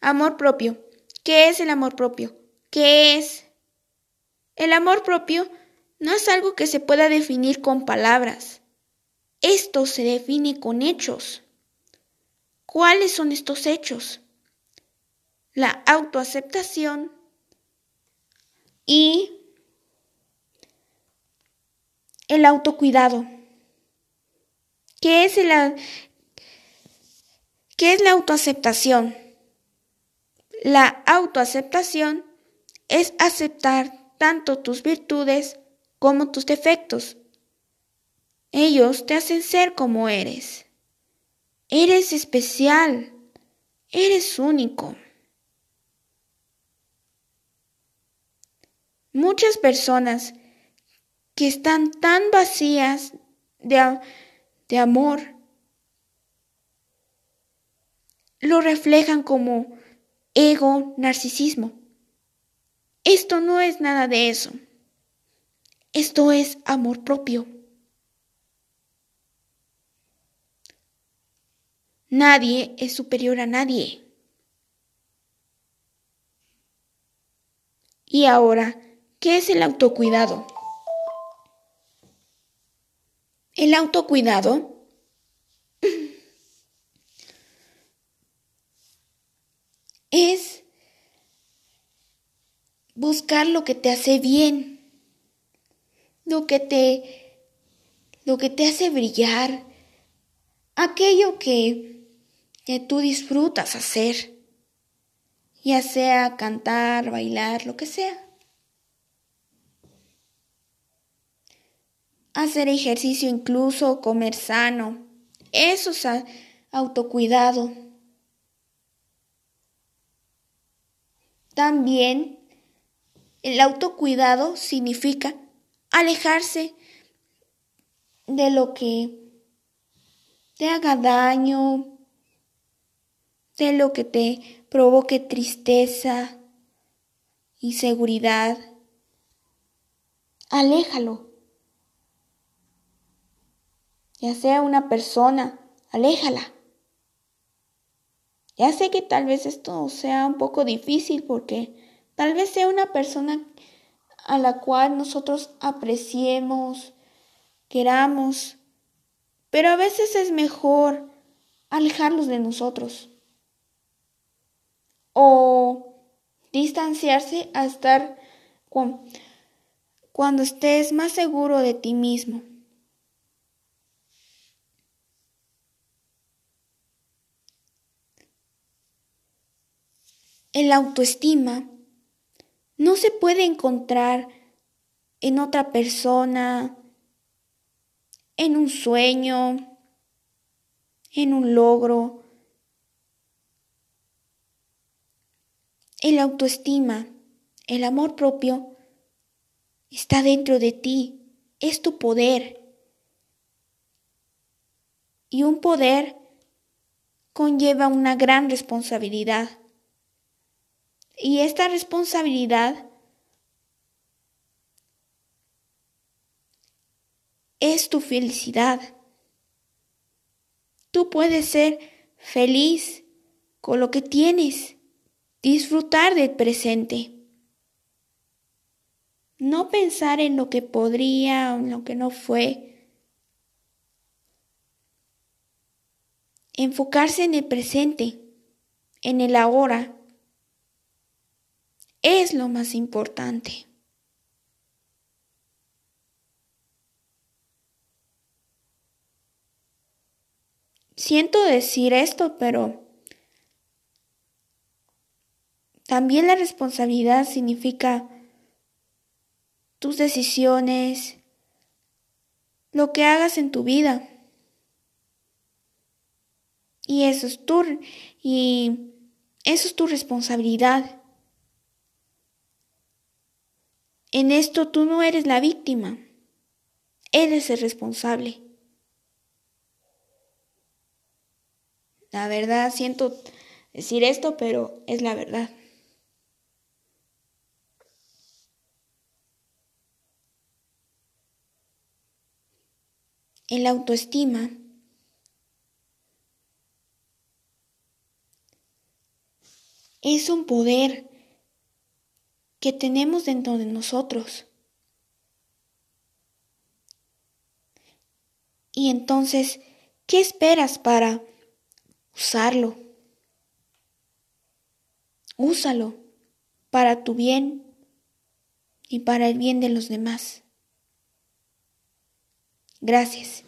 Amor propio. ¿Qué es el amor propio? ¿Qué es? El amor propio no es algo que se pueda definir con palabras. Esto se define con hechos. ¿Cuáles son estos hechos? La autoaceptación y el autocuidado. ¿Qué es, ¿Qué es la autoaceptación? La autoaceptación es aceptar tanto tus virtudes como tus defectos. Ellos te hacen ser como eres. Eres especial. Eres único. Muchas personas que están tan vacías de, de amor lo reflejan como ego, narcisismo. Esto no es nada de eso. Esto es amor propio. Nadie es superior a nadie. Y ahora, ¿qué es el autocuidado? El autocuidado es buscar lo que te hace bien, lo que te lo que te hace brillar, aquello que, que tú disfrutas hacer, ya sea cantar, bailar, lo que sea. Hacer ejercicio incluso, comer sano, eso es autocuidado. También el autocuidado significa alejarse de lo que te haga daño, de lo que te provoque tristeza, inseguridad. Aléjalo. Ya sea una persona, aléjala. Ya sé que tal vez esto sea un poco difícil porque Tal vez sea una persona a la cual nosotros apreciemos, queramos, pero a veces es mejor alejarlos de nosotros o distanciarse a estar cuando estés más seguro de ti mismo. El autoestima no se puede encontrar en otra persona, en un sueño, en un logro. El autoestima, el amor propio, está dentro de ti, es tu poder. Y un poder conlleva una gran responsabilidad. Y esta responsabilidad es tu felicidad. Tú puedes ser feliz con lo que tienes, disfrutar del presente. No pensar en lo que podría o en lo que no fue. Enfocarse en el presente, en el ahora es lo más importante. Siento decir esto, pero también la responsabilidad significa tus decisiones, lo que hagas en tu vida. Y eso es tu, y eso es tu responsabilidad. En esto tú no eres la víctima, eres el responsable. La verdad, siento decir esto, pero es la verdad. El autoestima Es un poder que tenemos dentro de nosotros. Y entonces, ¿qué esperas para usarlo? Úsalo para tu bien y para el bien de los demás. Gracias.